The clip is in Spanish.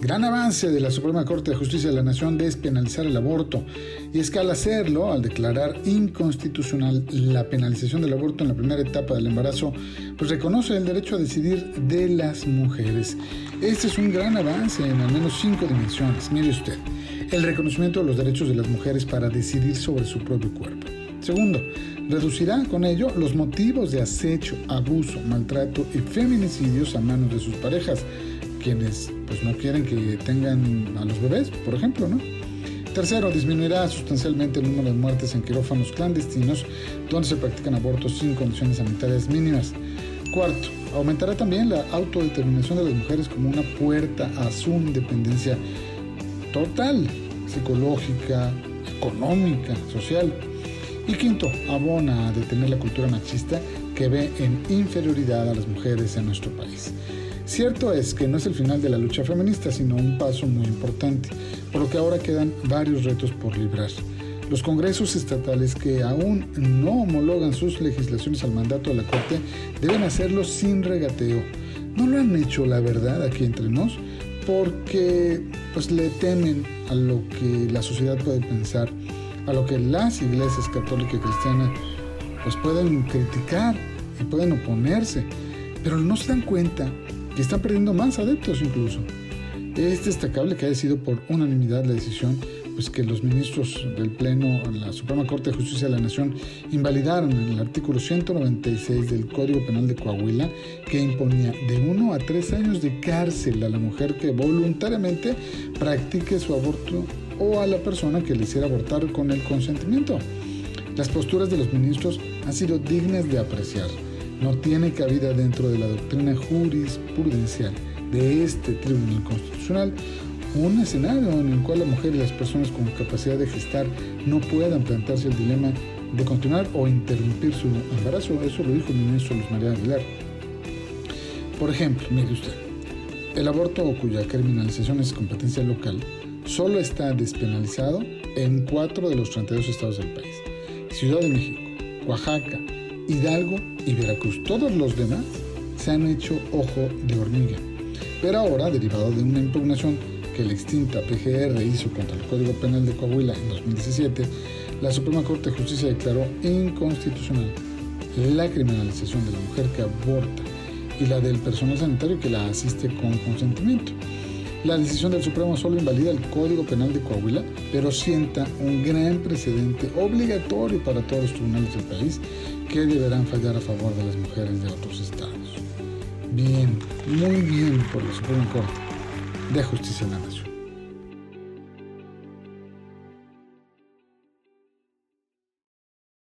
Gran avance de la Suprema Corte de Justicia de la Nación despenalizar el aborto. Y es que al hacerlo, al declarar inconstitucional la penalización del aborto en la primera etapa del embarazo, pues reconoce el derecho a decidir de las mujeres. Este es un gran avance en al menos cinco dimensiones. Mire usted, el reconocimiento de los derechos de las mujeres para decidir sobre su propio cuerpo. Segundo, reducirá con ello los motivos de acecho, abuso, maltrato y feminicidios a manos de sus parejas quienes pues, no quieren que tengan a los bebés, por ejemplo, ¿no? Tercero, disminuirá sustancialmente el número de muertes en quirófanos clandestinos donde se practican abortos sin condiciones sanitarias mínimas. Cuarto, aumentará también la autodeterminación de las mujeres como una puerta a su independencia total, psicológica, económica, social. Y quinto, abona a detener la cultura machista que ve en inferioridad a las mujeres en nuestro país. Cierto es que no es el final de la lucha feminista, sino un paso muy importante, por lo que ahora quedan varios retos por librar. Los congresos estatales que aún no homologan sus legislaciones al mandato de la Corte deben hacerlo sin regateo. No lo han hecho, la verdad, aquí entre nos, porque pues le temen a lo que la sociedad puede pensar, a lo que las iglesias católica y cristiana pues pueden criticar y pueden oponerse, pero no se dan cuenta que están perdiendo más adeptos incluso. Es destacable que haya sido por unanimidad la decisión pues que los ministros del Pleno, la Suprema Corte de Justicia de la Nación, invalidaron el artículo 196 del Código Penal de Coahuila, que imponía de uno a tres años de cárcel a la mujer que voluntariamente practique su aborto o a la persona que le hiciera abortar con el consentimiento. Las posturas de los ministros han sido dignas de apreciar no tiene cabida dentro de la doctrina jurisprudencial de este Tribunal Constitucional un escenario en el cual la mujer y las personas con capacidad de gestar no puedan plantearse el dilema de continuar o interrumpir su embarazo. Eso lo dijo el ministro Luis María Aguilar. Por ejemplo, mire usted, el aborto cuya criminalización es competencia local solo está despenalizado en cuatro de los 32 estados del país. Ciudad de México, Oaxaca, Hidalgo y Veracruz. Todos los demás se han hecho ojo de hormiga. Pero ahora, derivado de una impugnación que la extinta PGR hizo contra el Código Penal de Coahuila en 2017, la Suprema Corte de Justicia declaró inconstitucional la criminalización de la mujer que aborta y la del personal sanitario que la asiste con consentimiento. La decisión del Supremo solo invalida el Código Penal de Coahuila, pero sienta un gran precedente obligatorio para todos los tribunales del país que deberán fallar a favor de las mujeres de otros estados. Bien, muy bien por la Suprema Corte de Justicia de la Nación.